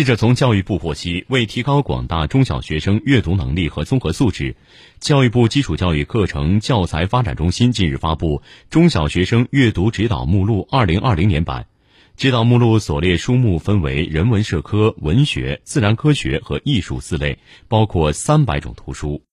记者从教育部获悉，为提高广大中小学生阅读能力和综合素质，教育部基础教育课程教材发展中心近日发布中小学生阅读指导目录2020年版。指导目录所列书目分为人文社科、文学、自然科学和艺术四类，包括三百种图书。